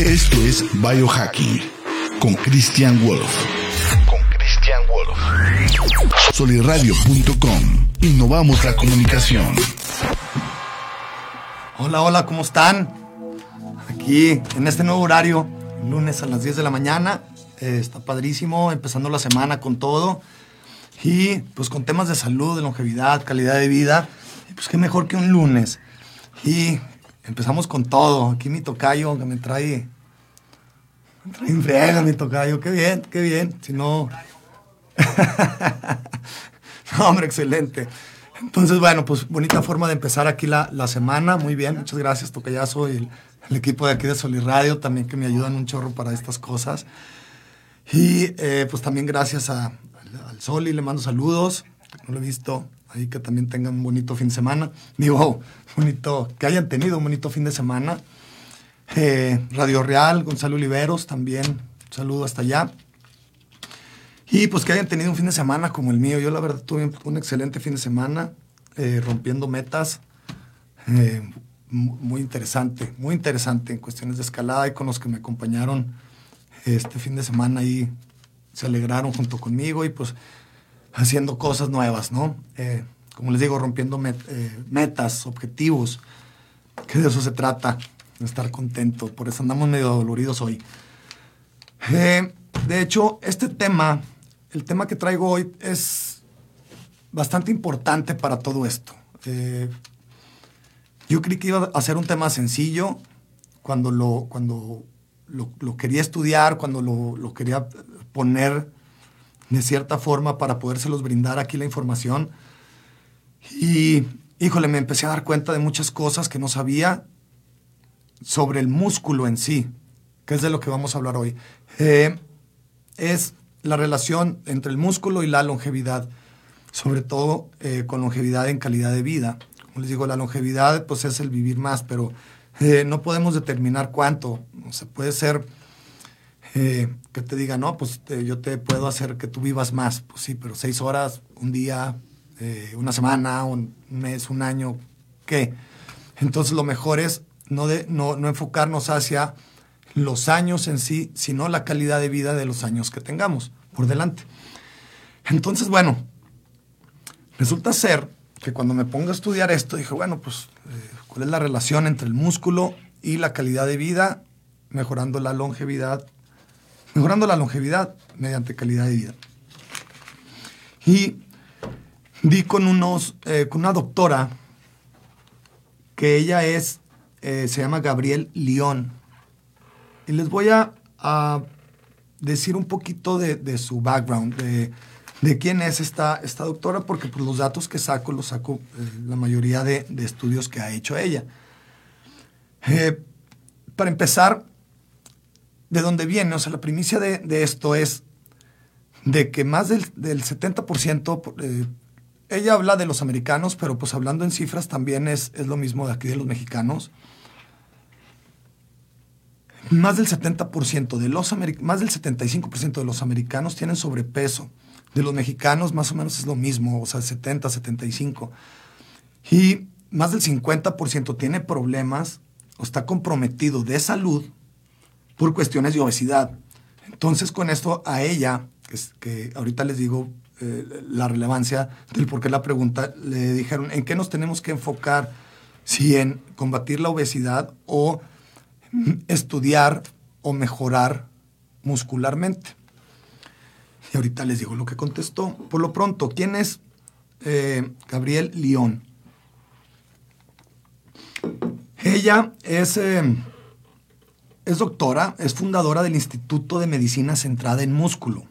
Esto es Biohacking con Christian Wolf. Con Christian Wolf. Soliradio.com. Innovamos la comunicación. Hola, hola, ¿cómo están? Aquí en este nuevo horario, lunes a las 10 de la mañana. Eh, está padrísimo, empezando la semana con todo. Y pues con temas de salud, de longevidad, calidad de vida. Y pues qué mejor que un lunes. Y empezamos con todo. Aquí mi tocayo que me trae. Me trae en mi tocayo. Qué bien, qué bien. Si no. no, hombre, excelente. Entonces, bueno, pues bonita forma de empezar aquí la, la semana. Muy bien, muchas gracias, Tocayazo, y el, equipo de aquí de Soliradio también que me ayudan un chorro para estas cosas. Y eh, pues también gracias a, al Soli, le mando saludos. No lo he visto. Ahí que también tengan un bonito fin de semana. Digo, bonito, que hayan tenido un bonito fin de semana. Eh, Radio Real, Gonzalo Oliveros también. Un saludo hasta allá. Y pues que hayan tenido un fin de semana como el mío. Yo la verdad tuve un excelente fin de semana, eh, rompiendo metas. Eh, muy interesante, muy interesante en cuestiones de escalada y con los que me acompañaron este fin de semana ahí se alegraron junto conmigo y pues haciendo cosas nuevas, ¿no? Como les digo, rompiendo eh, metas, objetivos, que de eso se trata, de estar contento. Por eso andamos medio doloridos hoy. Eh, de hecho, este tema, el tema que traigo hoy es bastante importante para todo esto. Eh, yo creí que iba a ser un tema sencillo cuando lo, cuando lo quería estudiar, cuando lo, lo quería poner de cierta forma para podérselos brindar aquí la información. Y, híjole, me empecé a dar cuenta de muchas cosas que no sabía sobre el músculo en sí, que es de lo que vamos a hablar hoy. Eh, es la relación entre el músculo y la longevidad, sobre todo eh, con longevidad en calidad de vida. Como les digo, la longevidad pues es el vivir más, pero eh, no podemos determinar cuánto. O sea, puede ser que te diga, no, pues yo te puedo hacer que tú vivas más. Pues sí, pero seis horas, un día, eh, una semana, un mes, un año, ¿qué? Entonces lo mejor es no, de, no, no enfocarnos hacia los años en sí, sino la calidad de vida de los años que tengamos por delante. Entonces, bueno, resulta ser que cuando me pongo a estudiar esto, dije, bueno, pues, eh, ¿cuál es la relación entre el músculo y la calidad de vida, mejorando la longevidad mejorando la longevidad mediante calidad de vida. Y di con, unos, eh, con una doctora que ella es, eh, se llama Gabriel León. Y les voy a, decir un poquito de, de su background, de, de, quién es esta, esta doctora, porque pues, los datos que saco los saco eh, la mayoría de, de, estudios que ha hecho ella. para empezar, de dónde viene. O sea, la primicia de, esto es de que más del, del 70%, eh, ella habla de los americanos, pero pues hablando en cifras también es, es lo mismo de aquí de los mexicanos. Más del 70% de los más del 75% de los americanos tienen sobrepeso. De los mexicanos más o menos es lo mismo, o sea, 70, 75. Y más del 50% tiene problemas o está comprometido de salud por cuestiones de obesidad. Entonces, con esto a ella, que, que ahorita les digo eh, la relevancia del por qué la pregunta, le dijeron, ¿en qué nos tenemos que enfocar? Si en combatir la obesidad o estudiar o mejorar muscularmente. Y ahorita les digo lo que contestó. Por lo pronto, ¿quién es eh, Gabriel León? Ella es... Eh, es doctora, es fundadora del Instituto de Medicina Centrada en Músculo.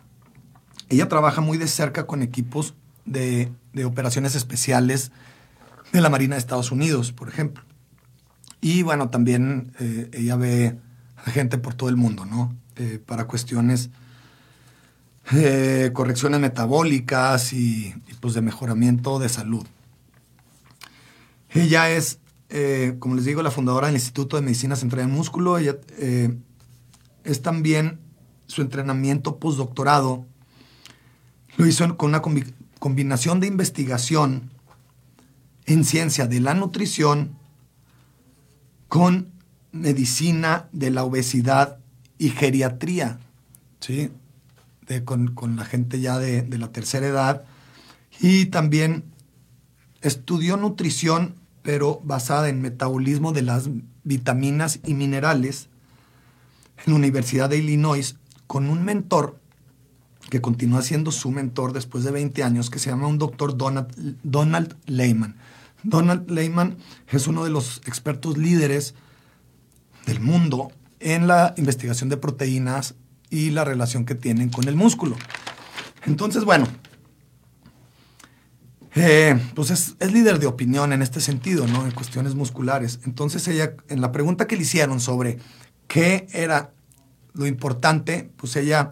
Ella trabaja muy de cerca con equipos de, de operaciones especiales de la Marina de Estados Unidos, por ejemplo. Y bueno, también eh, ella ve a gente por todo el mundo, ¿no? Eh, para cuestiones, eh, correcciones metabólicas y, y, pues de mejoramiento de salud. Ella es eh, como les digo, la fundadora del Instituto de Medicina Central en Músculo. Ella eh, es también su entrenamiento postdoctorado. Lo hizo con una combi combinación de investigación en ciencia de la nutrición con medicina de la obesidad y geriatría, ¿sí? con, la gente ya de, de la tercera edad. Y también estudió nutrición, pero basada en metabolismo de las vitaminas y minerales en la Universidad de Illinois con un mentor que continúa siendo su mentor después de 20 años, que se llama un doctor Donald, Donald Lehman. Donald Lehman es uno de los expertos líderes del mundo en la investigación de proteínas y la relación que tienen con el músculo. Entonces, bueno, eh, pues es, es, líder de opinión en este sentido, ¿no? En cuestiones musculares. Entonces ella, en la pregunta que le hicieron sobre qué era lo importante, pues ella,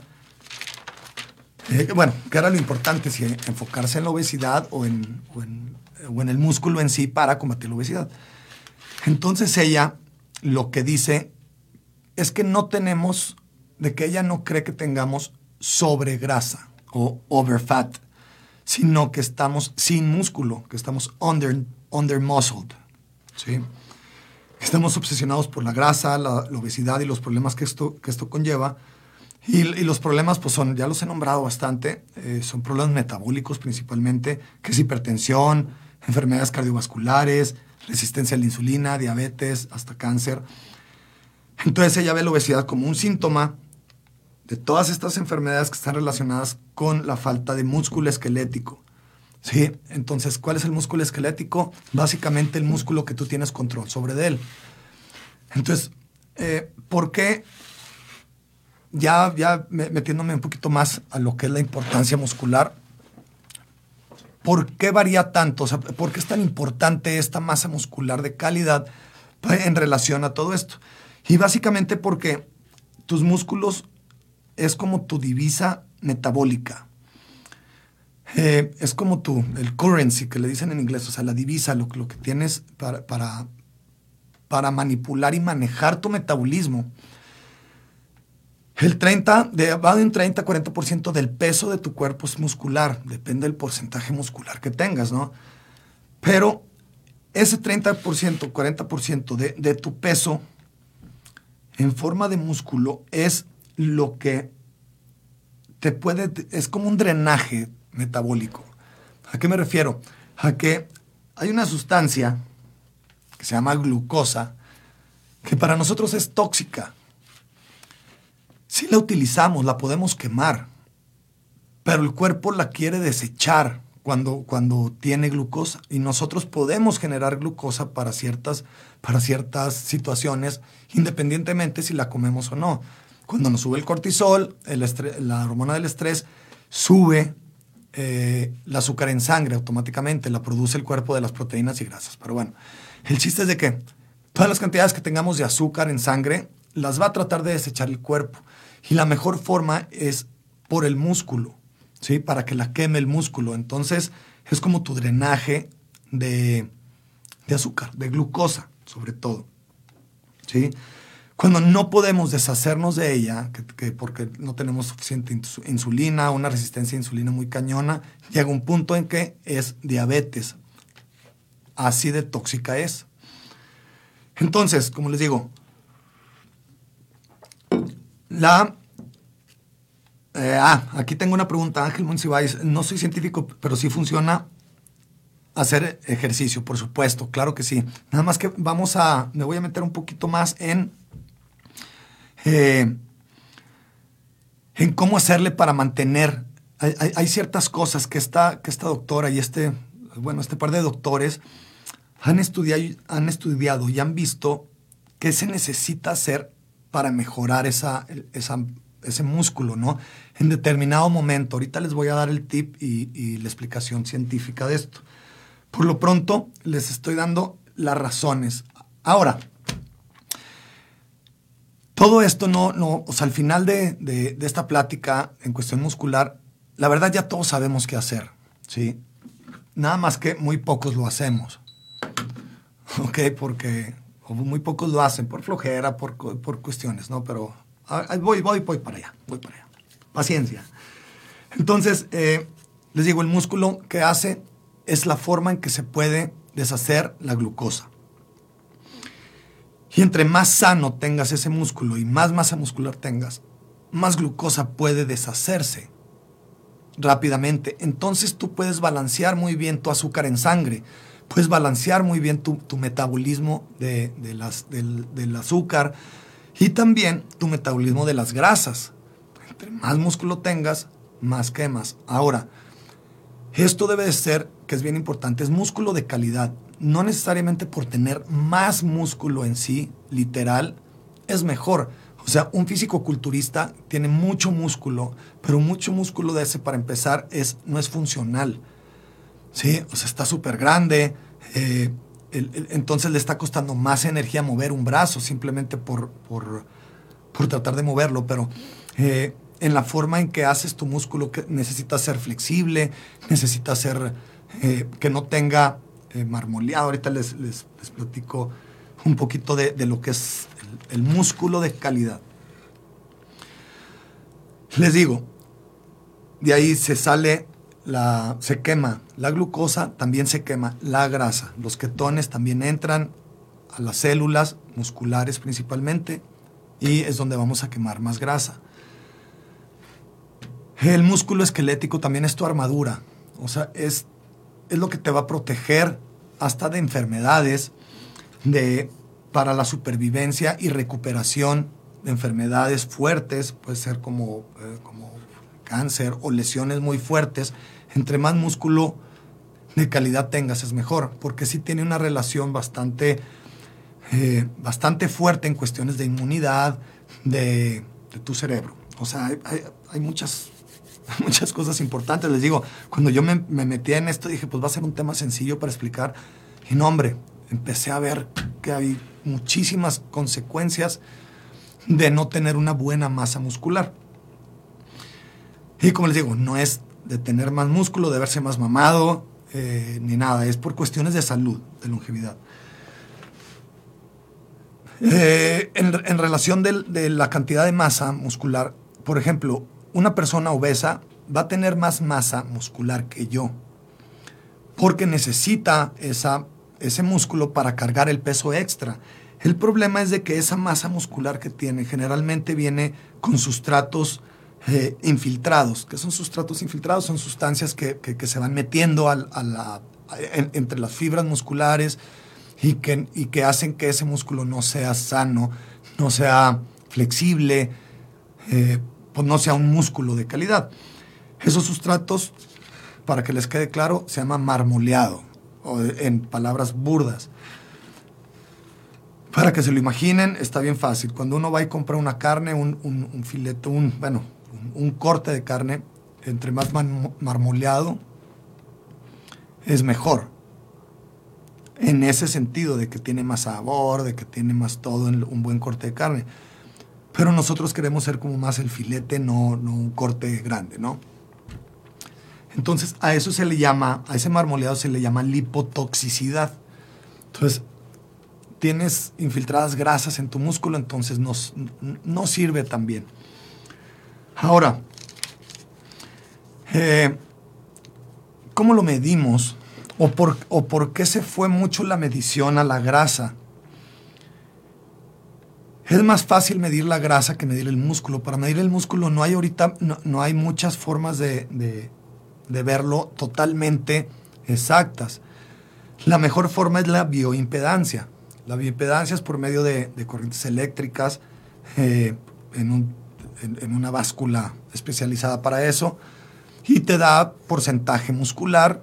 eh, bueno, qué era lo importante, si enfocarse en la obesidad o en, o en, o en el músculo en sí para combatir la obesidad. Entonces ella lo que dice es que no tenemos, de que ella no cree que tengamos sobregrasa o overfat sino que estamos sin músculo, que estamos under, under muscled. ¿sí? Estamos obsesionados por la grasa, la, obesidad y los problemas que esto, que esto conlleva. Y, los problemas, pues son, ya los he nombrado bastante, eh, son problemas metabólicos principalmente, que es hipertensión, enfermedades cardiovasculares, resistencia a la insulina, diabetes, hasta cáncer. Entonces ella ve la obesidad como un síntoma de todas estas enfermedades que están relacionadas con la falta de músculo esquelético. ¿Sí? Entonces, ¿cuál es el músculo esquelético? Básicamente el músculo que tú tienes control sobre él. Entonces, eh, ¿por qué? Ya, ya metiéndome un poquito más a lo que es la importancia muscular, ¿por qué varía tanto? ¿por qué es tan importante esta masa muscular de calidad en relación a todo esto? Y básicamente porque tus músculos es como tu divisa metabólica. Eh, es como tu, el currency que le dicen en inglés, o sea, la divisa, lo, lo que tienes para, para, para, manipular y manejar tu metabolismo. El 30, de, va de un 30-40% del peso de tu cuerpo es muscular, depende del porcentaje muscular que tengas, ¿no? Pero ese 30%, 40% de, de tu peso en forma de músculo es lo que te puede, es como un drenaje metabólico. ¿A qué me refiero? A que hay una sustancia que se llama glucosa, que para nosotros es tóxica. Si la utilizamos, la podemos quemar, pero el cuerpo la quiere desechar cuando, cuando tiene glucosa. Y nosotros podemos generar glucosa para ciertas, para ciertas situaciones, independientemente si la comemos o no. Cuando nos sube el cortisol, la hormona del estrés, sube eh, el azúcar en sangre automáticamente, la produce el cuerpo de las proteínas y grasas. Pero bueno, el chiste es de que todas las cantidades que tengamos de azúcar en sangre las va a tratar de desechar el cuerpo. Y la mejor forma es por el músculo, ¿sí? Para que la queme el músculo. Entonces, es como tu drenaje de, de azúcar, de glucosa, sobre todo, ¿sí? Cuando no podemos deshacernos de ella, que, porque no tenemos suficiente insulina, una resistencia a insulina muy cañona, llega un punto en que es diabetes. Así de tóxica es. Entonces, como les digo, la... Eh, ah, aquí tengo una pregunta, Ángel Monsiváis. No soy científico, pero sí funciona hacer ejercicio, por supuesto, claro que sí. Nada más que vamos a, me voy a meter un poquito más en eh, en cómo hacerle para mantener. Hay, ciertas cosas que esta, que esta doctora y este, bueno, este par de doctores han estudiado, han estudiado y han visto qué se necesita hacer para mejorar esa, ese músculo, ¿no? En determinado momento. Ahorita les voy a dar el tip y, la explicación científica de esto. Por lo pronto, les estoy dando las razones. Ahora, todo esto no, no, o sea, al final de, esta plática en cuestión muscular, la verdad ya todos sabemos qué hacer, ¿sí? Nada más que muy pocos lo hacemos, ¿ok? Porque muy pocos lo hacen por flojera, por, por cuestiones, ¿no? Pero voy, voy, voy para allá, voy para allá. Paciencia. Entonces, eh, les digo, el músculo que hace es la forma en que se puede deshacer la glucosa. Y entre más sano tengas ese músculo y más masa muscular tengas, más glucosa puede deshacerse rápidamente. Entonces tú puedes balancear muy bien tu azúcar en sangre, puedes balancear muy bien tu, metabolismo de, las, del, del, azúcar y también tu metabolismo de las grasas. Entre más músculo tengas, más quemas. Ahora, esto debe de ser, que es bien importante, es músculo de calidad. No necesariamente por tener más músculo en sí, literal, es mejor o sea, un físico culturista tiene mucho músculo, pero mucho músculo de ese, para empezar, es, no es funcional. ¿Sí? O sea, está súper grande. Eh, entonces le está costando más energía mover un brazo simplemente por, por, tratar de moverlo. Pero eh, en la forma en que haces tu músculo, que necesita ser flexible, necesita ser eh, que no tenga marmoleado. Ahorita les, les, platico un poquito de, de lo que es el músculo de calidad. Les digo, de ahí se sale la, se quema la glucosa, también se quema la grasa. Los ketones también entran a las células musculares principalmente y es donde vamos a quemar más grasa. El músculo esquelético también es tu armadura, o sea, es, es lo que te va a proteger hasta de enfermedades, de para la supervivencia y recuperación de enfermedades fuertes, puede ser como, eh, como cáncer o lesiones muy fuertes, entre más músculo de calidad tengas es mejor, porque sí tiene una relación bastante, eh, bastante fuerte en cuestiones de inmunidad de, tu cerebro. O sea, hay, muchas, muchas cosas importantes. Les digo, cuando yo me, me metí en esto dije, pues va a ser un tema sencillo para explicar. Y no, hombre, empecé a ver que hay muchísimas consecuencias de no tener una buena masa muscular. Y como les digo, no es de tener más músculo, de verse más mamado, eh, ni nada, es por cuestiones de salud, de longevidad. Eh, en, relación de la cantidad de masa muscular, por ejemplo, una persona obesa va a tener más masa muscular que yo, porque necesita esa ese músculo para cargar el peso extra. El problema es de que esa masa muscular que tiene generalmente viene con sustratos eh, infiltrados. ¿Qué son sustratos infiltrados? Son sustancias que, se van metiendo entre las fibras musculares y que, y que hacen que ese músculo no sea sano, no sea flexible, eh, pues no sea un músculo de calidad. Esos sustratos, para que les quede claro, se llama marmoleado en palabras burdas. Para que se lo imaginen, está bien fácil. Cuando uno va y compra una carne, un, un, filete, un, bueno, un, corte de carne, entre más marmoleado, es mejor. En ese sentido, de que tiene más sabor, de que tiene más todo en un buen corte de carne. Pero nosotros queremos ser como más el filete, no, no un corte grande, ¿no? Entonces, a eso se le llama, a ese marmoleado se le llama lipotoxicidad. Entonces, tienes infiltradas grasas en tu músculo, entonces no, no sirve tan bien. Ahora, eh, ¿cómo lo medimos? ¿O por, ¿O por qué se fue mucho la medición a la grasa? Es más fácil medir la grasa que medir el músculo. Para medir el músculo no hay ahorita, no, hay muchas formas de, de verlo totalmente exactas. La mejor forma es la bioimpedancia. La bioimpedancia es por medio de, corrientes eléctricas eh, en, una báscula especializada para eso y te da porcentaje muscular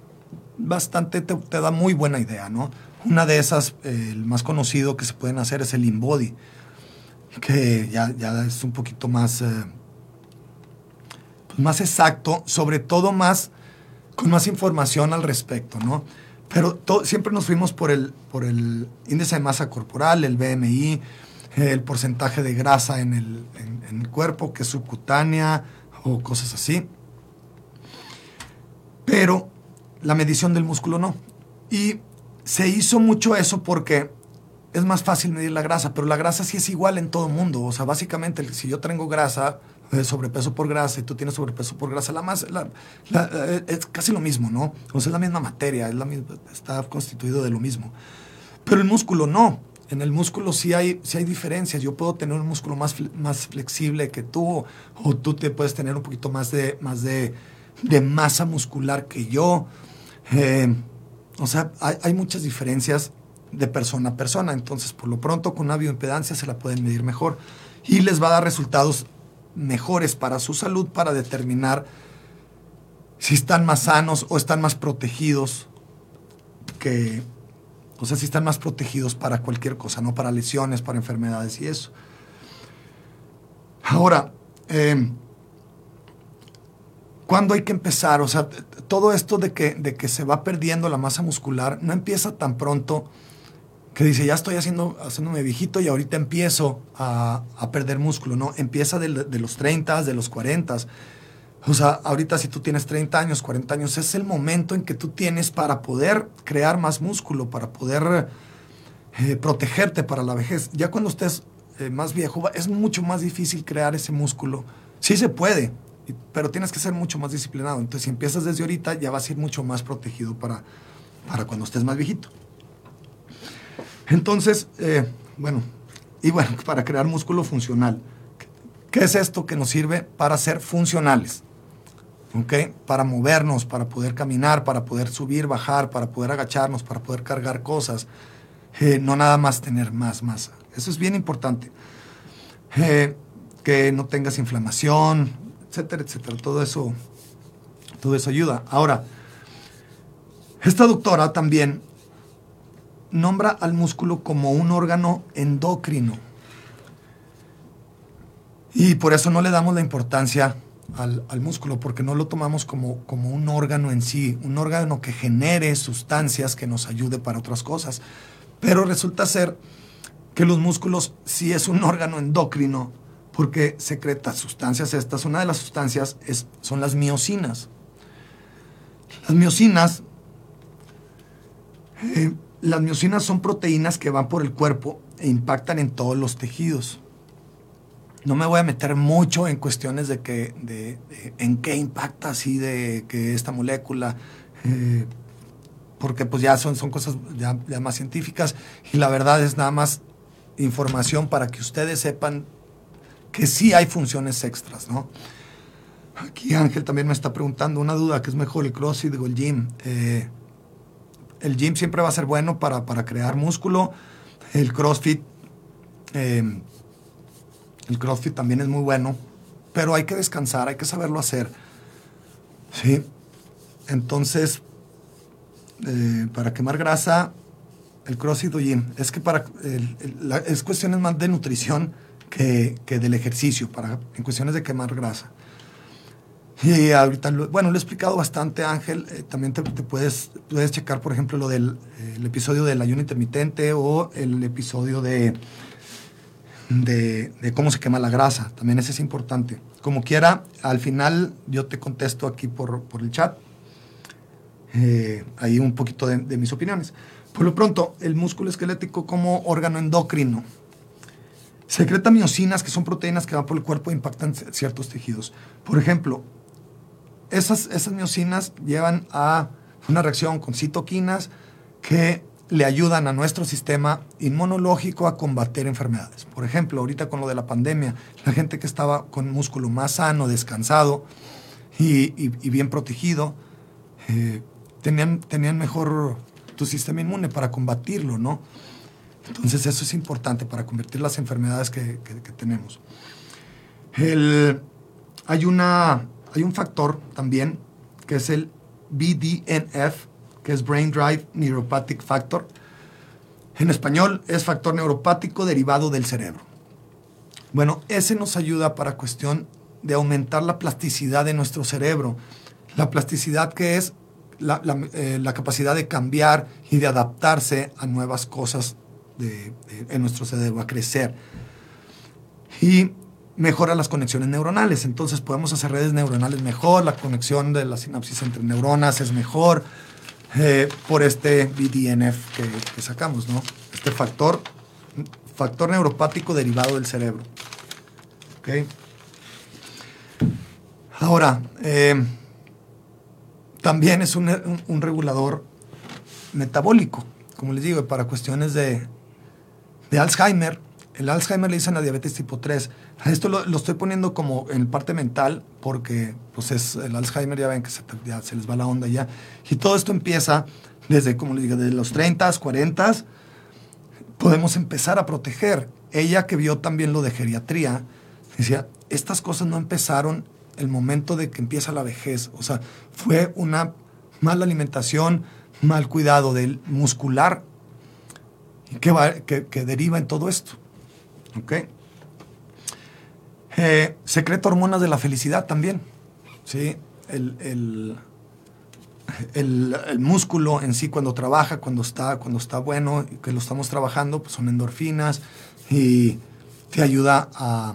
bastante, te, da muy buena idea, ¿no? Una de esas, el más conocido que se pueden hacer es el InBody, que ya, es un poquito más, eh, pues más exacto, sobre todo más con más información al respecto, ¿no? Pero siempre nos fuimos por el, por el índice de masa corporal, el BMI, el porcentaje de grasa en el, en, el cuerpo, que es subcutánea o cosas así. Pero la medición del músculo no. Y se hizo mucho eso porque es más fácil medir la grasa, pero la grasa sí es igual en todo mundo. O sea, básicamente, si yo tengo grasa, sobrepeso por grasa y tú tienes sobrepeso por grasa, la más, eh, es casi lo mismo, ¿no? Es la misma materia, está constituido de lo mismo. Pero el músculo no. en el músculo sí hay, sí hay diferencias. Yo puedo tener un músculo más, más flexible que tú, o tú te puedes tener un poquito más de, más de, de masa muscular que yo. Eh, o sea, hay, hay, muchas diferencias de persona a persona. Entonces, por lo pronto, con una bioimpedancia se la pueden medir mejor y les va a dar resultados mejores para su salud para determinar si están más sanos o están más protegidos que, o sea, si están más protegidos para cualquier cosa, no para lesiones, para enfermedades y eso. Ahora, eh, ¿cuándo hay que empezar? O sea, todo esto de que, de que se va perdiendo la masa muscular no empieza tan pronto que dice, ya estoy haciendo, haciéndome viejito y ahorita empiezo a, a perder músculo, ¿no? Empieza de, de, los 30, de los 40. O sea, ahorita si tú tienes 30 años, 40 años, es el momento en que tú tienes para poder crear más músculo, para poder eh, protegerte para la vejez. Ya cuando estés eh, más viejo, es mucho más difícil crear ese músculo. Sí se puede, pero tienes que ser mucho más disciplinado. Entonces, si empiezas desde ahorita, ya vas a ir mucho más protegido para, para cuando estés más viejito. Entonces, eh, bueno, y bueno, para crear músculo funcional. ¿Qué es esto que nos sirve para ser funcionales? ¿Ok? Para movernos, para poder caminar, para poder subir, bajar, para poder agacharnos, para poder cargar cosas. Eh, no nada más tener más masa. Eso es bien importante. Eh, que no tengas inflamación, etcétera, etcétera. Todo eso, todo eso ayuda. Ahora, esta doctora también nombra al músculo como un órgano endocrino. Y por eso no le damos la importancia al, músculo, porque no lo tomamos como, un órgano en sí, un órgano que genere sustancias que nos ayude para otras cosas. Pero resulta ser que los músculos sí es un órgano endocrino, porque secreta sustancias estas. Una de las sustancias son las miocinas. Las miocinas eh, las miocinas son proteínas que van por el cuerpo e impactan en todos los tejidos. No me voy a meter mucho en cuestiones de que, de, en qué impacta así de que esta molécula, eh, porque pues ya son, son cosas ya, más científicas y la verdad es nada más información para que ustedes sepan que sí hay funciones extras, ¿no? Aquí Ángel también me está preguntando una duda, ¿qué es mejor el CrossFit o el gym? Eh, el gym siempre va a ser bueno para, crear músculo. El CrossFit, eh, el CrossFit también es muy bueno, pero hay que descansar, hay que saberlo hacer. ¿Sí? Entonces, eh, para quemar grasa, el CrossFit o gym, es que para, es cuestiones más de nutrición que, que del ejercicio, para, en cuestiones de quemar grasa. Y ahorita, bueno, lo he explicado bastante, Ángel. Eh, también te, puedes, puedes checar, por ejemplo, lo del eh, el episodio del ayuno intermitente o el episodio de, de, de, cómo se quema la grasa. También ese es importante. Como quiera, al final yo te contesto aquí por, por el chat. Eh, ahí un poquito de, de mis opiniones. Por lo pronto, el músculo esquelético como órgano endocrino. Secreta miocinas, que son proteínas que van por el cuerpo e impactan ciertos tejidos. Por ejemplo, esas, esas miocinas llevan a una reacción con citoquinas que le ayudan a nuestro sistema inmunológico a combater enfermedades. Por ejemplo, ahorita con lo de la pandemia, la gente que estaba con músculo más sano, descansado y, bien protegido, eh, tenían, tenían mejor tu sistema inmune para combatirlo, ¿no? Entonces eso es importante para convertir las enfermedades que, que, que tenemos. El, hay una hay un factor también que es el BDNF, que es Brain Drive Neuropathic Factor. En español es factor neuropático derivado del cerebro. Bueno, ese nos ayuda para cuestión de aumentar la plasticidad de nuestro cerebro. La plasticidad que es la, eh, capacidad de cambiar y de adaptarse a nuevas cosas en nuestro cerebro, a crecer. Y mejora las conexiones neuronales. Entonces podemos hacer redes neuronales mejor, la conexión de la sinapsis entre neuronas es mejor eh, por este BDNF que, sacamos, ¿no? Este factor, factor neuropático derivado del cerebro. ¿Okay? Ahora, eh, también es un, regulador metabólico, como les digo, para cuestiones de, de Alzheimer. El Alzheimer le dicen a diabetes tipo 3. Esto lo, estoy poniendo como en parte mental porque pues es el Alzheimer, ya ven que se, les va la onda ya. Y todo esto empieza desde, como digo, desde los 30, 40. Podemos empezar a proteger. Ella que vio también lo de geriatría, decía, estas cosas no empezaron el momento de que empieza la vejez. O sea, fue una mala alimentación, mal cuidado del muscular que, que, deriva en todo esto. ¿Ok? Eh, secreto hormonas de la felicidad también. ¿sí? El, el, el, músculo en sí cuando trabaja, cuando está, cuando está bueno, que lo estamos trabajando, pues son endorfinas y te ayuda a,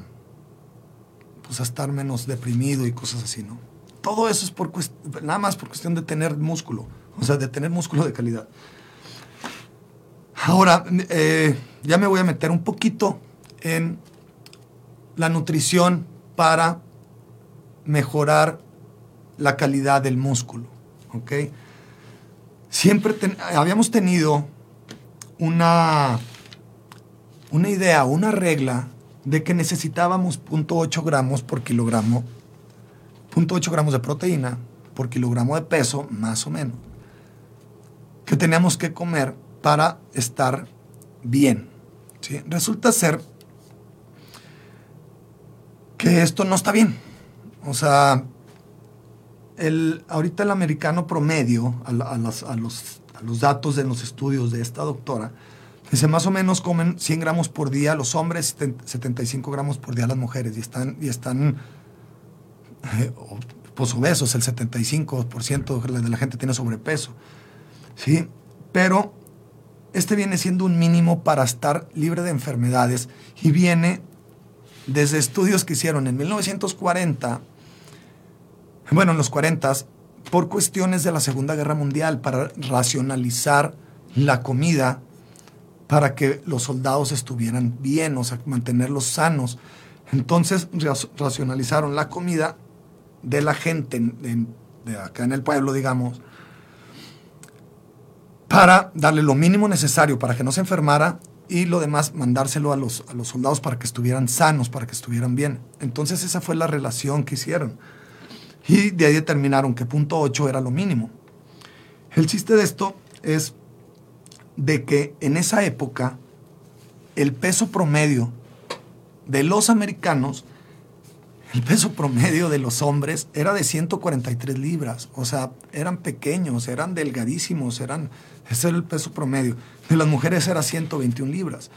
pues a estar menos deprimido y cosas así, ¿no? Todo eso es por nada más por cuestión de tener músculo, o sea, de tener músculo de calidad. Ahora, eh, ya me voy a meter un poquito en la nutrición para mejorar la calidad del músculo. Siempre habíamos tenido una, una idea, una regla de que necesitábamos 0.8 gramos por kilogramo, 0.8 gramos de proteína por kilogramo de peso, más o menos, que teníamos que comer para estar bien. ¿sí? Resulta ser que esto no está bien. O sea, el, ahorita el americano promedio, a, los, a los datos de los estudios de esta doctora, Dice, más o menos comen 100 gramos por día los hombres, 75 gramos por día las mujeres. Y están, y están eh, pues obesos, el 75% de la gente tiene sobrepeso. ¿sí? Pero este viene siendo un mínimo para estar libre de enfermedades y viene desde estudios que hicieron en 1940, bueno, en los 40, por cuestiones de la Segunda Guerra Mundial, para racionalizar la comida para que los soldados estuvieran bien, o sea, mantenerlos sanos. Entonces racionalizaron la comida de la gente de acá en el pueblo, digamos, para darle lo mínimo necesario para que no se enfermara y lo demás mandárselo a los, a los soldados para que estuvieran sanos, para que estuvieran bien. Entonces esa fue la relación que hicieron. Y de ahí determinaron que punto 8 era lo mínimo. El chiste de esto es de que en esa época el peso promedio de los americanos, el peso promedio de los hombres era de 143 libras. O sea, eran pequeños, eran delgadísimos, eran, ese era el peso promedio. De las mujeres era 121 libras.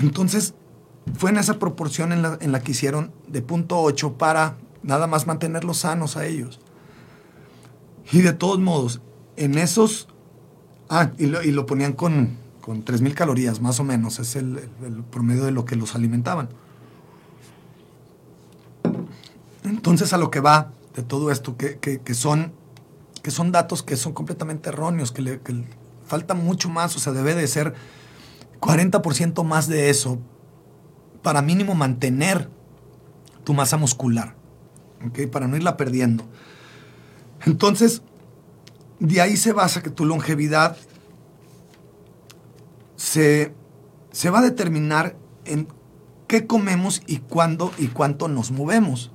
Entonces, fue en esa proporción en la, que hicieron de punto 8 para nada más mantenerlos sanos a ellos. Y de todos modos, en esos Ah, y lo, ponían con, con 3.000 calorías, más o menos. Es el, promedio de lo que los alimentaban. Entonces, a lo que va de todo esto, que, son, que son datos que son completamente erróneos, que, le, falta mucho más, o sea, debe de ser 40% más de eso para mínimo mantener tu masa muscular, ¿ok? Para no irla perdiendo. Entonces, de ahí se basa que tu longevidad se, va a determinar en qué comemos y cuándo y cuánto nos movemos.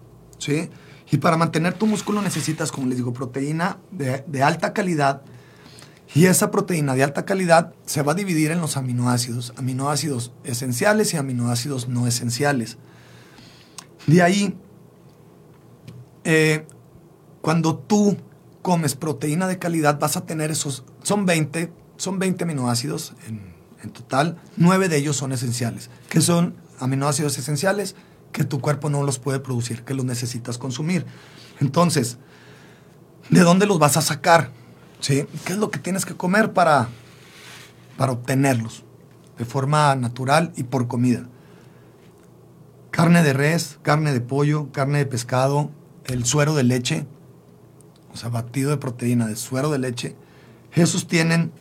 Y para mantener tu músculo necesitas, como les digo, proteína de, alta calidad. Y esa proteína de alta calidad se va a dividir en los aminoácidos, aminoácidos esenciales y aminoácidos no esenciales. De ahí, eh, cuando tú comes proteína de calidad, vas a tener esos, son 20, son 20 aminoácidos en, en total, 9 de ellos son esenciales, que son aminoácidos esenciales que tu cuerpo no los puede producir, que los necesitas consumir. Entonces, ¿de dónde los vas a sacar? ¿Sí? ¿Qué es lo que tienes que comer para, para obtenerlos? De forma natural y por comida. Carne de res, carne de pollo, carne de pescado, el suero de leche, o sea, batido de proteína de suero de leche, esos tienen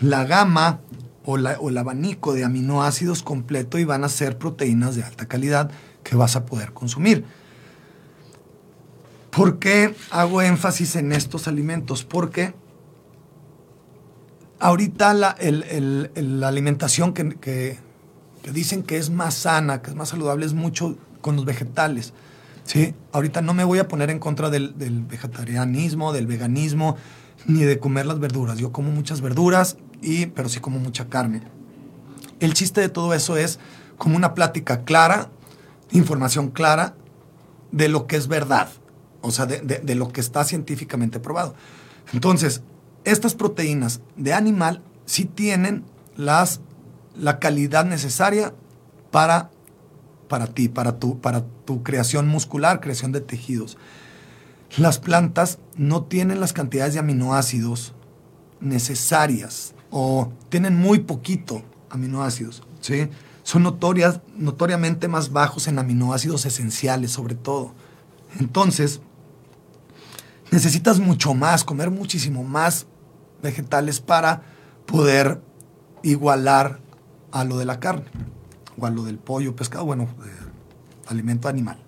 la gama o, el abanico de aminoácidos completo y van a ser proteínas de alta calidad que vas a poder consumir. ¿Por qué hago énfasis en estos alimentos? Porque ahorita la, alimentación que, que, dicen que es más sana, que es más saludable, es mucho con los vegetales. ¿sí? Ahorita no me voy a poner en contra del, del vegetarianismo, del veganismo, ni de comer las verduras. Yo como muchas verduras, y, pero sí como mucha carne. El chiste de todo eso es como una plática clara, información clara de lo que es verdad, o sea, de, de lo que está científicamente probado. Entonces, estas proteínas de animal sí tienen las, la calidad necesaria para, para ti, para tu, para tu creación muscular, creación de tejidos. Las plantas no tienen las cantidades de aminoácidos necesarias o tienen muy poquito aminoácidos, ¿sí? Son notorias, notoriamente más bajos en aminoácidos esenciales, sobre todo. Entonces, necesitas mucho más, comer muchísimo más vegetales para poder igualar a lo de la carne, o a lo del pollo, pescado, bueno, alimento animal.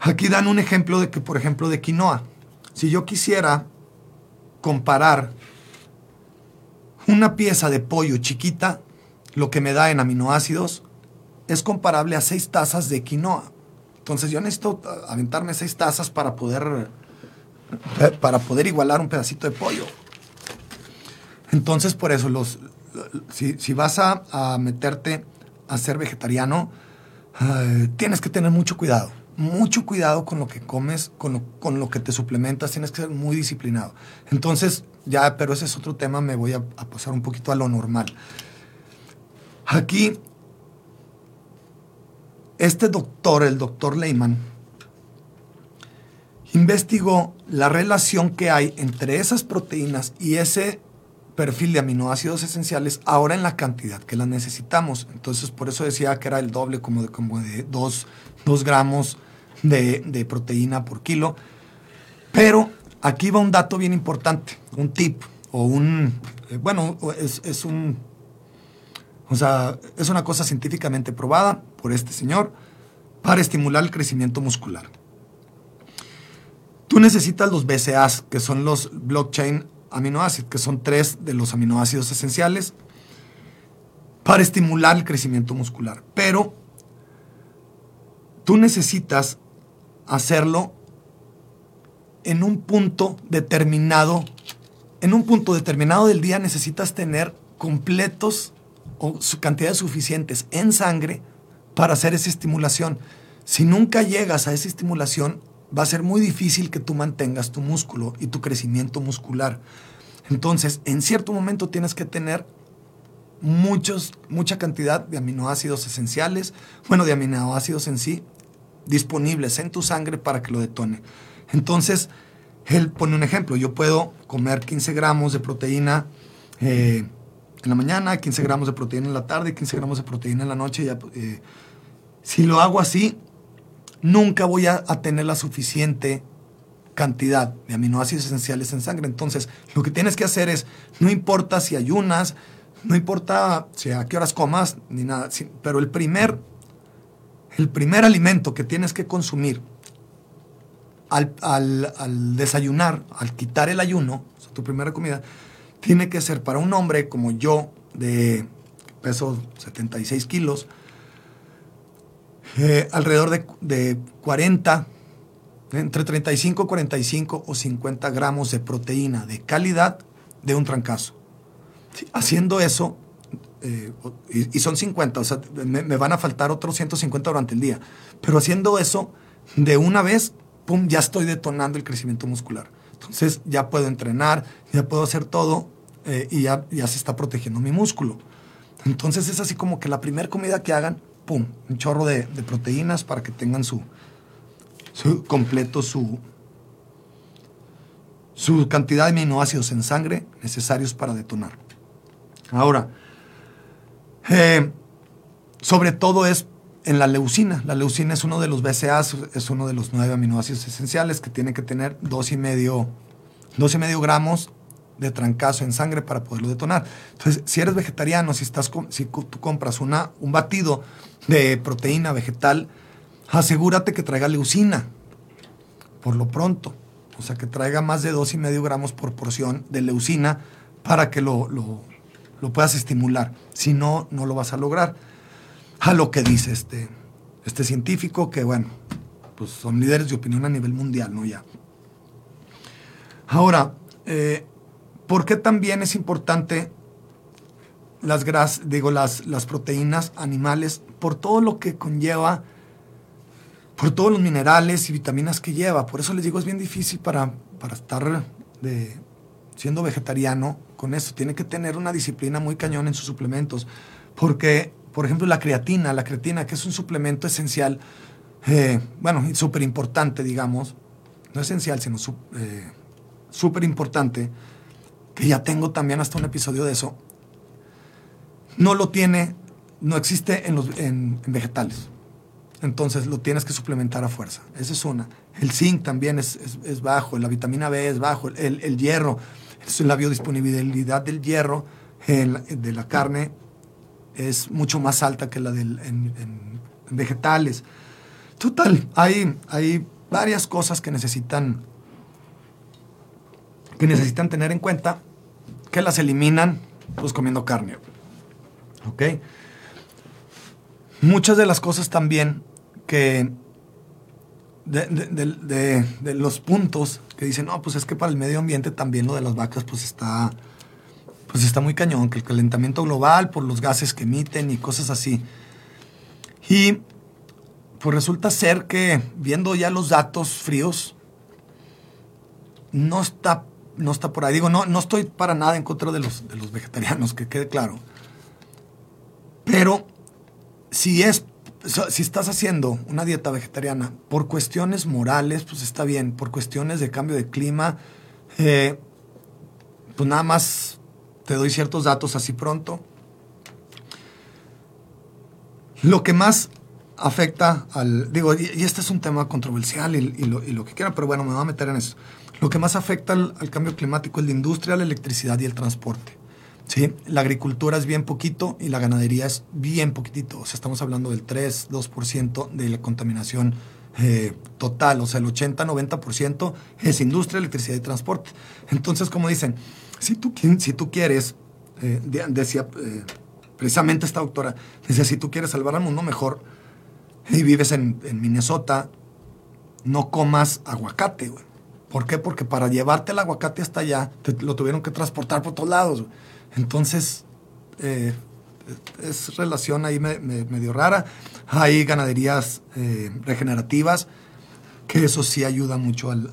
Aquí dan un ejemplo de que, por ejemplo, de quinoa. Si yo quisiera comparar una pieza de pollo chiquita, lo que me da en aminoácidos es comparable a seis tazas de quinoa. Entonces yo necesito aventarme seis tazas para poder para poder igualar un pedacito de pollo. Entonces, por eso, los, si, vas a, meterte a ser vegetariano, eh, tienes que tener mucho cuidado. Mucho cuidado con lo que comes, con lo, con lo que te suplementas, tienes que ser muy disciplinado. Entonces, ya, pero ese es otro tema, me voy a, pasar un poquito a lo normal. Aquí, este doctor, el doctor Lehman, investigó la relación que hay entre esas proteínas y ese perfil de aminoácidos esenciales ahora en la cantidad que las necesitamos. Entonces, por eso decía que era el doble, como de, como de 2 gramos de, proteína por kilo. Pero aquí va un dato bien importante, un tip o un, eh, bueno, es, es, un, o sea, es una cosa científicamente probada por este señor para estimular el crecimiento muscular. Tú necesitas los BCAAs, que son los blockchain aminoácidos, que son tres de los aminoácidos esenciales para estimular el crecimiento muscular. Pero tú necesitas hacerlo en un punto determinado. En un punto determinado del día necesitas tener completos o cantidades suficientes en sangre para hacer esa estimulación. Si nunca llegas a esa estimulación, va a ser muy difícil que tú mantengas tu músculo y tu crecimiento muscular. Entonces, en cierto momento tienes que tener muchos, mucha cantidad de aminoácidos esenciales, bueno, de aminoácidos en sí, disponibles en tu sangre para que lo detone. Entonces, él pone un ejemplo, yo puedo comer 15 gramos de proteína eh, en la mañana, 15 gramos de proteína en la tarde, 15 gramos de proteína en la noche. Eh, si lo hago así, nunca voy a, tener la suficiente cantidad de aminoácidos esenciales en sangre. Entonces, lo que tienes que hacer es, no importa si ayunas, no importa si a qué horas comas, ni nada, pero el primer, el primer alimento que tienes que consumir al, desayunar, al quitar el ayuno, tu primera comida, tiene que ser para un hombre como yo, de peso 76 kilos, eh, alrededor de, 40, entre 35, 45 o 50 gramos de proteína de calidad de un trancazo. haciendo eso, eh, y, son 50, o sea, me, van a faltar otros 150 durante el día, pero haciendo eso de una vez, pum, ya estoy detonando el crecimiento muscular. Entonces ya puedo entrenar, ya puedo hacer todo eh, y ya, ya se está protegiendo mi músculo. Entonces es así como que la primera comida que hagan, pum, un chorro de, proteínas para que tengan su, completo su, su cantidad de aminoácidos en sangre necesarios para detonar. Ahora, eh, sobre todo es en la leucina. La leucina es uno de los BCAAs, es uno de los nueve aminoácidos esenciales que tiene que tener dos y medio, dos y medio gramos de trancazo en sangre para poderlo detonar. Entonces, si eres vegetariano, si, estás, si tú compras una, un batido de proteína vegetal, asegúrate que traiga leucina, por lo pronto. O sea, que traiga más de dos y medio gramos por porción de leucina para que lo, puedas estimular. Si no, no lo vas a lograr. A lo que dice este, este científico, que bueno, pues son líderes de opinión a nivel mundial, ¿no? Ya. Ahora, eh, ¿por qué también es importante las gras, digo, las, las proteínas animales? Por todo lo que conlleva, por todos los minerales y vitaminas que lleva. Por eso les digo, es bien difícil para, para estar de, siendo vegetariano con eso. Tiene que tener una disciplina muy cañón en sus suplementos. Porque, por ejemplo, la creatina, la creatina, que es un suplemento esencial, eh, bueno, súper importante, digamos, no esencial, sino súper eh, importante, que ya tengo también hasta un episodio de eso, no lo tiene, no existe en, vegetales. Entonces lo tienes que suplementar a fuerza. Esa es una. El zinc también es, es, bajo, la vitamina B es bajo, el hierro, es la biodisponibilidad del hierro de la carne es mucho más alta que la del, en, en vegetales. Total, hay, hay varias cosas que necesitan, que necesitan tener en cuenta, que las eliminan pues comiendo carne. ¿Ok? Muchas de las cosas también que de, los puntos que dicen, no, pues es que para el medio ambiente también lo de las vacas pues está, pues está muy cañón, que el calentamiento global por los gases que emiten y cosas así. Y pues resulta ser que viendo ya los datos fríos, no está, no está por ahí. Digo, no, no estoy para nada en contra de los, de los vegetarianos, que quede claro. Pero si es si estás haciendo una dieta vegetariana por cuestiones morales, pues está bien. Por cuestiones de cambio de clima, eh, pues nada más te doy ciertos datos así pronto. Lo que más afecta al, digo, y, este es un tema controversial y, lo, que quiera, pero bueno, me voy a meter en eso. Lo que más afecta al, cambio climático es la industria, la electricidad y el transporte. ¿Sí? La agricultura es bien poquito y la ganadería es bien poquitito. O sea, estamos hablando del 3, 2% de la contaminación eh, total. O sea, el 80, 90% es industria, electricidad y transporte. Entonces, como dicen, si tú, si tú quieres, eh, decía eh, precisamente esta doctora, decía, si tú quieres salvar al mundo mejor, y vives en, Minnesota, no comas aguacate, güey. ¿Por qué? Porque para llevarte el aguacate hasta allá, te, lo tuvieron que transportar por todos lados. Entonces, eh, es relación ahí medio rara. Hay ganaderías eh, regenerativas, que eso sí ayuda mucho al,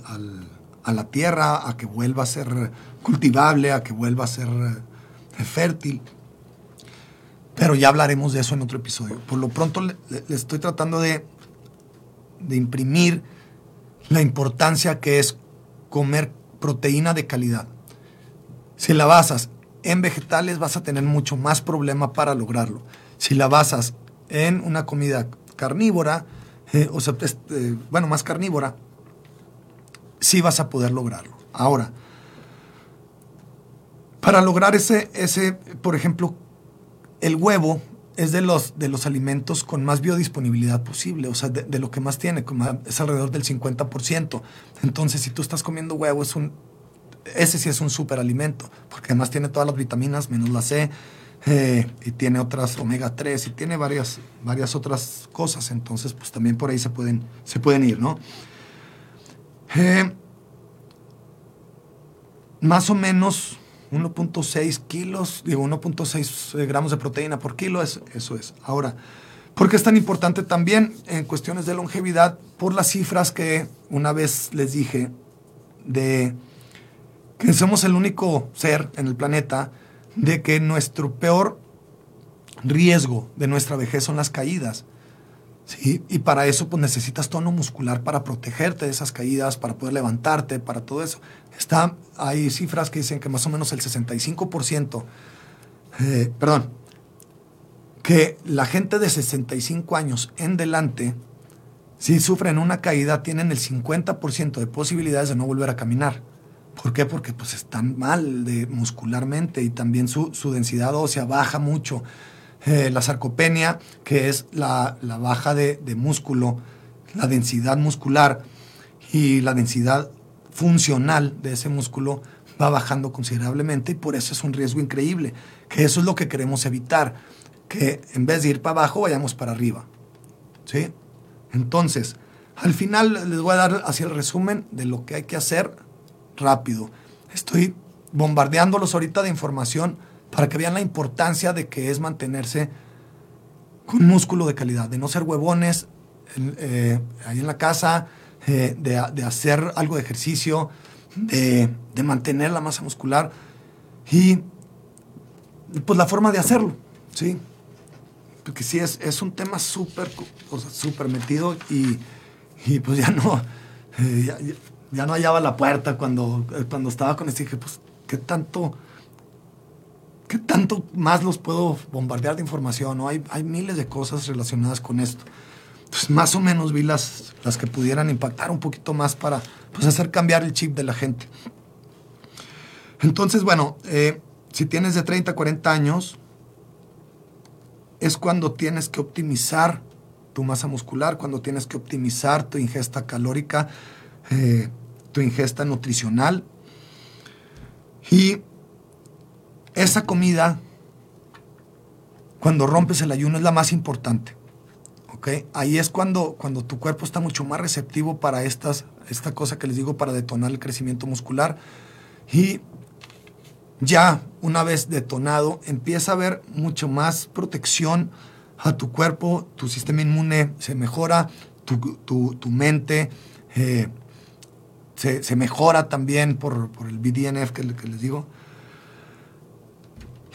a la tierra, a que vuelva a ser cultivable, a que vuelva a ser eh, fértil. Pero ya hablaremos de eso en otro episodio. Por lo pronto le, estoy tratando de, de imprimir la importancia que es comer proteína de calidad. Si la basas en vegetales vas a tener mucho más problema para lograrlo. Si la basas en una comida carnívora, eh, o sea, este, bueno, más carnívora, sí vas a poder lograrlo. Ahora, para lograr ese, ese por ejemplo, el huevo es de los, de los alimentos con más biodisponibilidad posible, o sea, de, lo que más tiene, es alrededor del 50%. Entonces, si tú estás comiendo huevo, es un, ese sí es un superalimento, porque además tiene todas las vitaminas menos la C, eh, y tiene otras omega 3 y tiene varias, varias otras cosas. Entonces, pues también por ahí se pueden, se pueden ir, ¿no? Eh, más o menos 1.6 kilos, digo 1.6 eh, gramos de proteína por kilo, eso, eso es. Ahora, ¿por qué es tan importante también en cuestiones de longevidad? Por las cifras que una vez les dije de que somos el único ser en el planeta de que nuestro peor riesgo de nuestra vejez son las caídas. ¿sí? Y para eso pues necesitas tono muscular para protegerte de esas caídas, para poder levantarte, para todo eso. Está, hay cifras que dicen que más o menos el 65%, eh, perdón, que la gente de 65 años en delante, si sufren una caída, tienen el 50% de posibilidades de no volver a caminar. ¿Por qué? Porque pues están mal de, muscularmente y también su, densidad ósea baja mucho. Eh, la sarcopenia, que es la, baja de, de, músculo, la densidad muscular y la densidad funcional de ese músculo va bajando considerablemente y por eso es un riesgo increíble, que eso es lo que queremos evitar, que en vez de ir para abajo vayamos para arriba. ¿Sí? Entonces, al final les voy a dar así el resumen de lo que hay que hacer rápido. Estoy bombardeándolos ahorita de información para que vean la importancia de que es mantenerse con músculo de calidad, de no ser huevones eh, ahí en la casa, eh, de, de, hacer algo de ejercicio, de, de, mantener la masa muscular y pues la forma de hacerlo, ¿sí? Porque sí, es, es un tema súper o metido y, y, pues ya no, eh, ya, no hallaba la puerta cuando, cuando estaba con este, dije, pues, ¿qué tanto ¿qué tanto más los puedo bombardear de información? ¿no? Hay, hay miles de cosas relacionadas con esto. Pues más o menos vi las, las que pudieran impactar un poquito más para pues, hacer cambiar el chip de la gente. Entonces, bueno, eh, si tienes de 30 a 40 años, es cuando tienes que optimizar tu masa muscular, cuando tienes que optimizar tu ingesta calórica, eh, tu ingesta nutricional. Y esa comida, cuando rompes el ayuno, es la más importante. ¿ok? Ahí es cuando, cuando tu cuerpo está mucho más receptivo para estas, esta cosa que les digo, para detonar el crecimiento muscular. Y ya una vez detonado, empieza a haber mucho más protección a tu cuerpo, tu sistema inmune se mejora, tu, tu, tu mente eh, se, mejora también por, por el BDNF que, que les digo.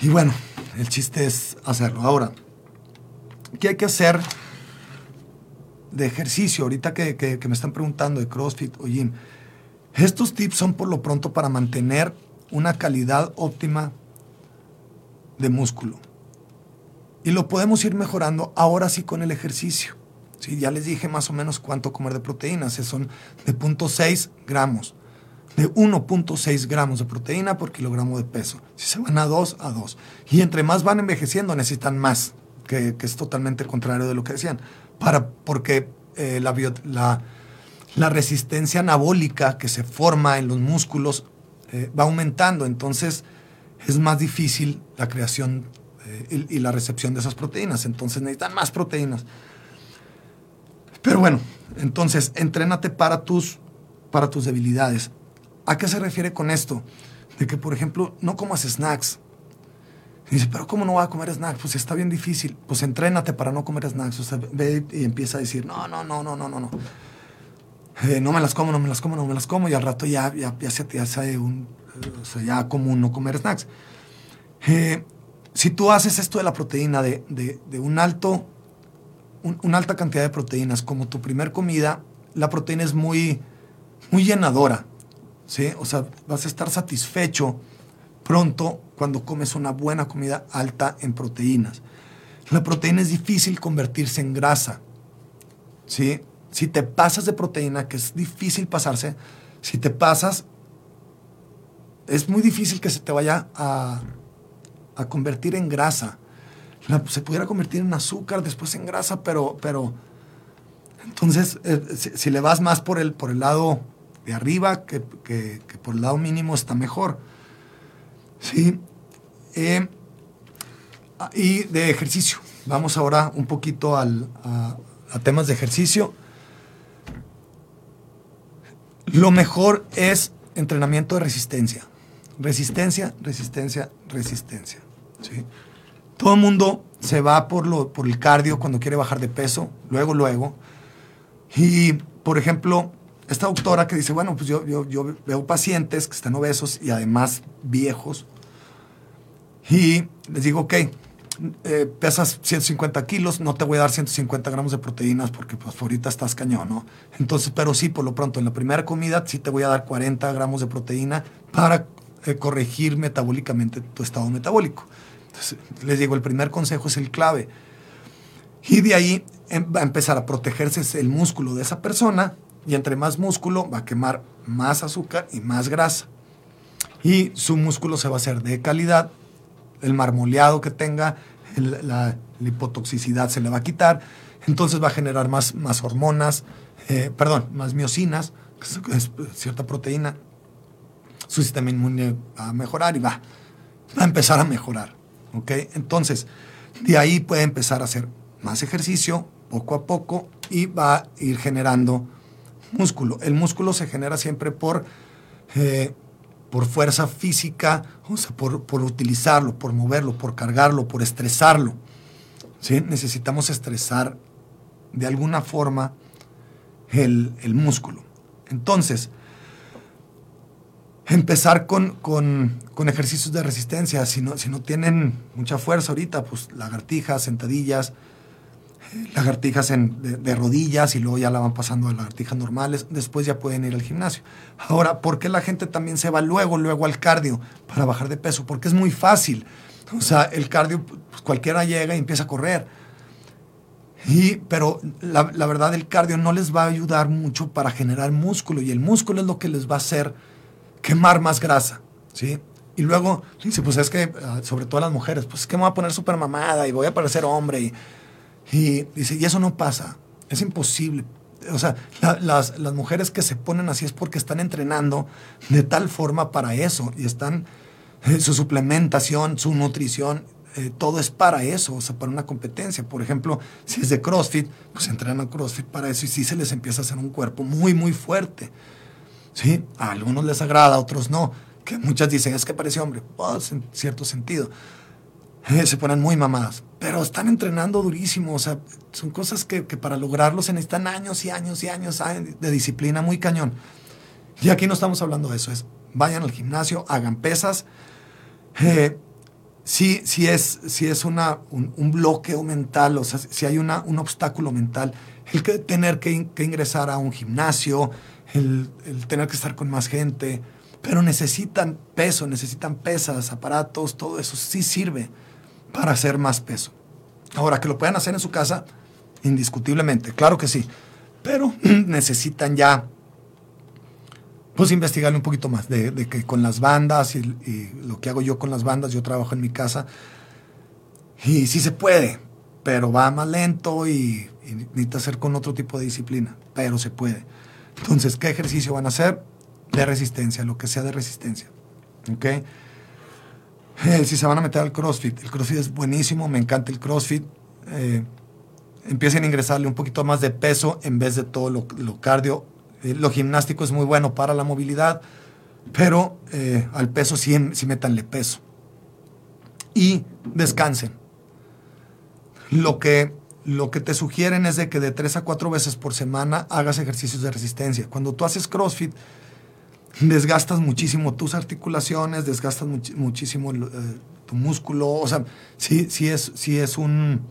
Y bueno, el chiste es hacerlo. Ahora, ¿qué hay que hacer de ejercicio? Ahorita que, que, que, me están preguntando de CrossFit o gym. Estos tips son por lo pronto para mantener una calidad óptima de músculo. Y lo podemos ir mejorando ahora sí con el ejercicio. ¿Sí? Ya les dije más o menos cuánto comer de proteínas. Son de 0.6 gramos de 1.6 gramos de proteína por kilogramo de peso. Si se van a 2, a 2. Y entre más van envejeciendo, necesitan más, que, que es totalmente contrario de lo que decían. Para, porque eh, la, bio, la, la, resistencia anabólica que se forma en los músculos eh, va aumentando. Entonces es más difícil la creación eh, y la recepción de esas proteínas. Entonces necesitan más proteínas. Pero bueno, entonces entrénate para tus, para tus debilidades. ¿A qué se refiere con esto? De que, por ejemplo, no comas snacks. Y dice, pero ¿cómo no voy a comer snacks? Pues está bien difícil. Pues entrénate para no comer snacks. O sea, ve y empieza a decir, no, no, no, no, no, no, no. Eh, no me las como, no me las como, no me las como. Y al rato ya, ya, ya se te hace un, o sea, ya común no comer snacks. Eh, si tú haces esto de la proteína, de, de, de un alto, un, una alta cantidad de proteínas como tu primer comida, la proteína es muy, muy llenadora. ¿sí? O sea, vas a estar satisfecho pronto cuando comes una buena comida alta en proteínas. La proteína es difícil convertirse en grasa, ¿sí? Si te pasas de proteína, que es difícil pasarse, si te pasas, es muy difícil que se te vaya a, a convertir en grasa. La, se pudiera convertir en azúcar, después en grasa, pero, pero entonces, eh, si, le vas más por el, por el lado de arriba que, que, por el lado mínimo está mejor. ¿Sí? Eh, y de ejercicio. Vamos ahora un poquito al, a, a temas de ejercicio. Lo mejor es entrenamiento de resistencia. Resistencia, resistencia, resistencia. ¿sí? Todo el mundo se va por, lo, por el cardio cuando quiere bajar de peso, luego, luego. Y, por ejemplo, esta doctora que dice, bueno, pues yo, yo, veo pacientes que están obesos y además viejos. Y les digo, ok, eh, pesas 150 kilos, no te voy a dar 150 gramos de proteínas porque pues ahorita estás cañón, ¿no? Entonces, pero sí, por lo pronto, en la primera comida sí te voy a dar 40 gramos de proteína para eh, corregir metabólicamente tu estado metabólico. Entonces, les digo, el primer consejo es el clave. Y de ahí em, va a empezar a protegerse el músculo de esa persona y entre más músculo va a quemar más azúcar y más grasa. Y su músculo se va a hacer de calidad, el marmoleado que tenga, el, la, la, hipotoxicidad se le va a quitar, entonces va a generar más, más hormonas, eh, perdón, más miocinas, que es cierta proteína. su sistema inmune va a mejorar y va, va a empezar a mejorar. ¿Ok? Entonces, de ahí puede empezar a hacer más ejercicio poco a poco y va a ir generando músculo. El músculo se genera siempre por, eh, por fuerza física, o sea, por, por, utilizarlo, por moverlo, por cargarlo, por estresarlo. ¿Sí? Necesitamos estresar de alguna forma el, el músculo. Entonces, empezar con, con, con, ejercicios de resistencia. Si no, si no tienen mucha fuerza ahorita, pues lagartijas, sentadillas, lagartijas en, de, de, rodillas y luego ya la van pasando a lagartijas normales. Después ya pueden ir al gimnasio. Ahora, ¿por qué la gente también se va luego, luego al cardio para bajar de peso? Porque es muy fácil. O sea, el cardio, pues cualquiera llega y empieza a correr. Y, pero la, la verdad, el cardio no les va a ayudar mucho para generar músculo. Y el músculo es lo que les va a hacer quemar más grasa, ¿sí? Y luego, dice, pues es que, ah, sobre todo las mujeres, pues es que me voy a poner súper mamada y voy a parecer hombre. Y, dice, y eso no pasa, es imposible. O sea, la, las, las mujeres que se ponen así es porque están entrenando de tal forma para eso y están, eh, su suplementación, su nutrición, eh, todo es para eso, o sea, para una competencia. Por ejemplo, si es de CrossFit, pues entrenan CrossFit para eso y sí se les empieza a hacer un cuerpo muy, muy fuerte. ¿Sí? A algunos les agrada, a otros no. Que muchas dicen, es que parece hombre. Pues, en cierto sentido. Eh, se ponen muy mamadas. Pero están entrenando durísimo. O sea, son cosas que, que, para lograrlo se necesitan años y años y años de disciplina muy cañón. Y aquí no estamos hablando de eso. Es vayan al gimnasio, hagan pesas. Eh, si, si, es, si es una, un, un, bloqueo mental, o sea, si hay una, un obstáculo mental, el que tener que, que ingresar a un gimnasio, el, tener que estar con más gente, pero necesitan peso, necesitan pesas, aparatos, todo eso sí sirve para hacer más peso. Ahora, que lo puedan hacer en su casa, indiscutiblemente, claro que sí, pero necesitan ya, pues investigarle un poquito más, de, de que con las bandas y, lo que hago yo con las bandas, yo trabajo en mi casa, y sí se puede, pero va más lento y, y necesita hacer con otro tipo de disciplina, pero se puede. Entonces, ¿qué ejercicio van a hacer? De resistencia, lo que sea de resistencia. ¿Ok? Eh, si se van a meter al CrossFit, el CrossFit es buenísimo, me encanta el CrossFit. Eh, empiecen a ingresarle un poquito más de peso en vez de todo lo, cardio. Eh, lo gimnástico es muy bueno para la movilidad, pero al peso sí, sí métanle peso. Y descansen. Lo que lo que te sugieren es de que de tres a cuatro veces por semana hagas ejercicios de resistencia. Cuando tú haces CrossFit, desgastas muchísimo tus articulaciones, desgastas much muchísimo eh, tu músculo. O sea, sí, sí, es, sí, es un,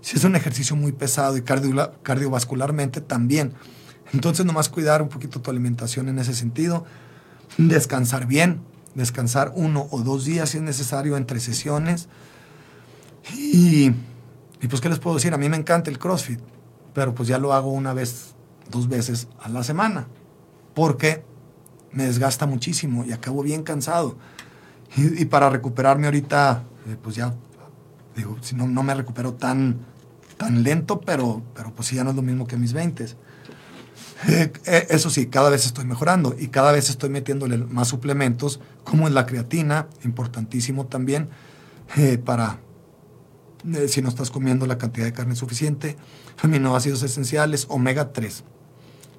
sí es un ejercicio muy pesado y cardio cardiovascularmente también. Entonces, nomás cuidar un poquito tu alimentación en ese sentido. Descansar bien, descansar uno o dos días si es necesario entre sesiones. Y y pues, ¿qué les puedo decir? A mí me encanta el CrossFit, pero pues ya lo hago una vez, dos veces a la semana, porque me desgasta muchísimo y acabo bien cansado. Y, para recuperarme ahorita, eh, pues ya, digo, si no, no me recupero tan, tan lento, pero, pero pues sí, ya no es lo mismo que mis 20. Eh, eh, eso sí, cada vez estoy mejorando y cada vez estoy metiéndole más suplementos, como es la creatina, importantísimo también, eh, para, eh, si no estás comiendo la cantidad de carne suficiente, aminoácidos esenciales, omega 3.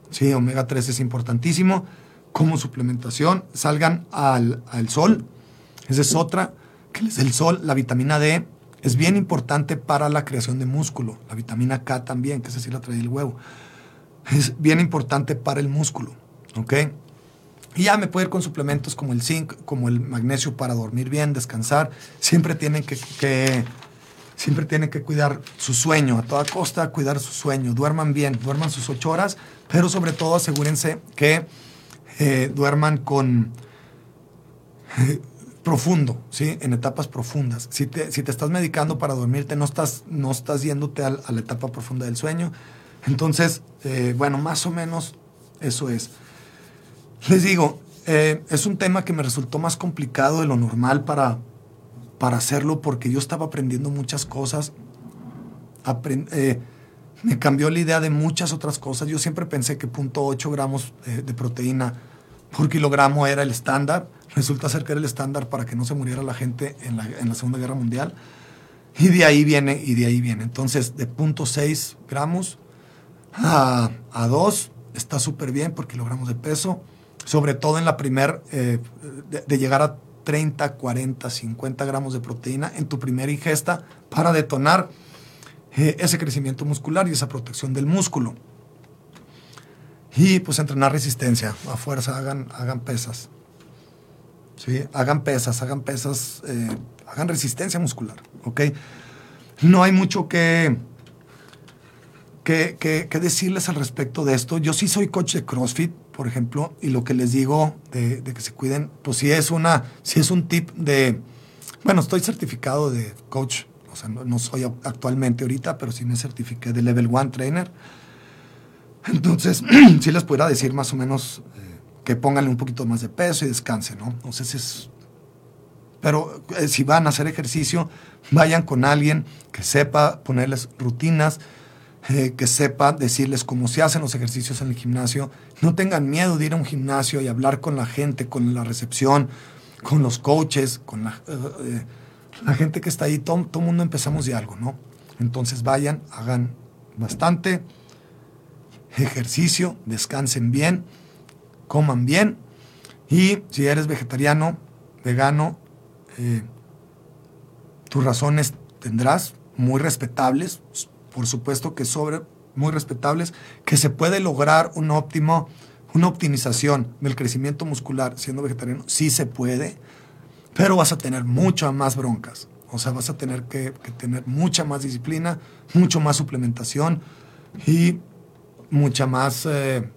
Sí, omega 3 es importantísimo como suplementación. Salgan al, al sol, esa es otra, que les el sol, la vitamina D es bien importante para la creación de músculo. La vitamina K también, que esa sí la trae el huevo. Es bien importante para el músculo, ¿ok? Y ya me puedo ir con suplementos como el zinc, como el magnesio para dormir bien, descansar. Siempre tienen que, que siempre tienen que cuidar su sueño, a toda costa cuidar su sueño, duerman bien, duerman sus ocho horas, pero sobre todo asegúrense que eh, duerman con profundo, ¿sí? En etapas profundas. Si te, estás medicando para dormirte, no estás, no estás yéndote a, a la etapa profunda del sueño. Entonces, eh, bueno, más o menos eso es. Les digo, eh, es un tema que me resultó más complicado de lo normal para, para hacerlo porque yo estaba aprendiendo muchas cosas. Eh, me cambió la idea de muchas otras cosas. Yo siempre pensé que 0.8 gramos de, proteína por kilogramo era el estándar. Resulta ser que era el estándar para que no se muriera la gente en la, en la Segunda Guerra Mundial. Y de ahí viene, y de ahí viene. Entonces, de 0.6 gramos a, a 2 está súper bien por kilogramos de peso. Sobre todo en la primer, eh, de llegar a 30, 40, 50 gramos de proteína en tu primera ingesta para detonar eh, ese crecimiento muscular y esa protección del músculo. Y pues entrenar resistencia, a fuerza, hagan, hagan pesas. ¿Sí? Hagan pesas, hagan pesas, eh, hagan resistencia muscular. No hay mucho que, que, que, que, decirles al respecto de esto. Yo sí soy coach de CrossFit, por ejemplo, y lo que les digo de, que se cuiden, pues sí es, una, sí es un tip de, bueno, estoy certificado de coach, o sea, no, no soy actualmente ahorita, pero sí me certifiqué de Level 1 Trainer. Entonces, sí les pudiera decir más o menos eh, que pónganle un poquito más de peso y descansen, ¿no? Entonces es... Pero eh, si van a hacer ejercicio, vayan con alguien que sepa ponerles rutinas, eh, que sepa decirles cómo se hacen los ejercicios en el gimnasio. No tengan miedo de ir a un gimnasio y hablar con la gente, con la recepción, con los coaches, con la, eh, la gente que está ahí. Todo, todo mundo empezamos de algo, ¿no? Entonces vayan, hagan bastante ejercicio, descansen bien, coman bien y si eres vegetariano, vegano, eh, tus razones tendrás muy respetables, por supuesto que sobre muy respetables, que se puede lograr un óptimo, una optimización del crecimiento muscular siendo vegetariano, sí se puede, pero vas a tener muchas más broncas. O sea, vas a tener que, tener mucha más disciplina, mucho más suplementación y mucha más, eh, eh,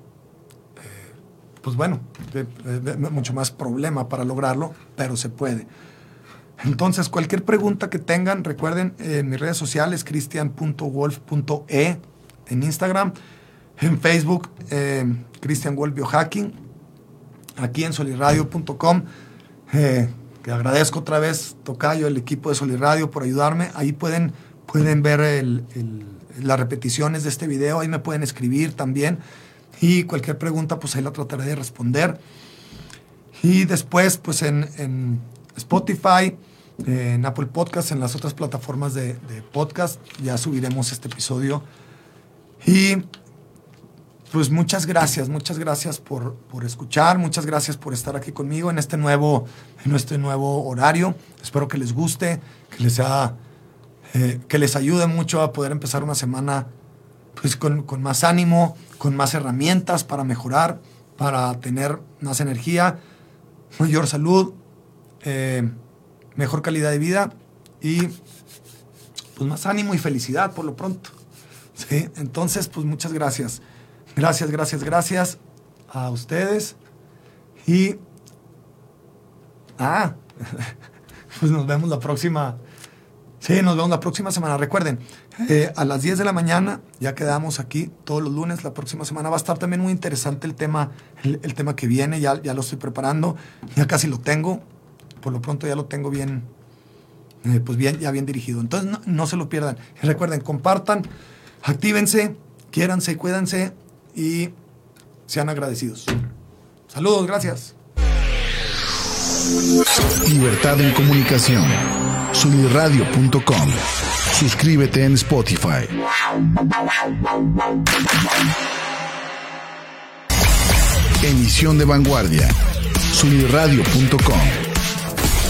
pues bueno, mucho más problema para lograrlo, pero se puede. Entonces, cualquier pregunta que tengan, recuerden, en mis redes sociales, cristian.wolf.e, en Instagram, en Facebook, eh, Wolf Biohacking, aquí en soliradio.com, eh, que agradezco otra vez, Tocayo, el equipo de Soliradio, por ayudarme. Ahí pueden, pueden ver las repeticiones de este video, ahí me pueden escribir también. Y cualquier pregunta, pues ahí la trataré de responder. Y después, pues en Spotify, en Apple Podcast, en las otras plataformas de, de, podcast, ya subiremos este episodio. Y pues muchas gracias, muchas gracias por, por escuchar, muchas gracias por estar aquí conmigo en este nuevo, en este nuevo horario. Espero que les guste, que les sea eh, que les ayude mucho a poder empezar una semana pues, con, con, más ánimo, con más herramientas para mejorar, para tener más energía, mayor salud, eh, mejor calidad de vida y pues más ánimo y felicidad por lo pronto. ¿sí? Entonces, pues muchas gracias. Gracias, gracias, gracias a ustedes. Y... Ah, pues nos vemos la próxima Sí, nos vemos la próxima semana. Recuerden, eh, a las 10 de la mañana ya quedamos aquí todos los lunes. La próxima semana va a estar también muy interesante el tema, el, el, tema que viene. Ya, ya lo estoy preparando. Ya casi lo tengo. Por lo pronto ya lo tengo bien, eh, pues bien, ya bien dirigido. Entonces no, se lo pierdan. Recuerden, compartan, actívense, quiéranse, cuídense y sean agradecidos. Saludos, gracias. Libertad en comunicación sunirradio.com. Suscríbete en Spotify. Emisión de vanguardia.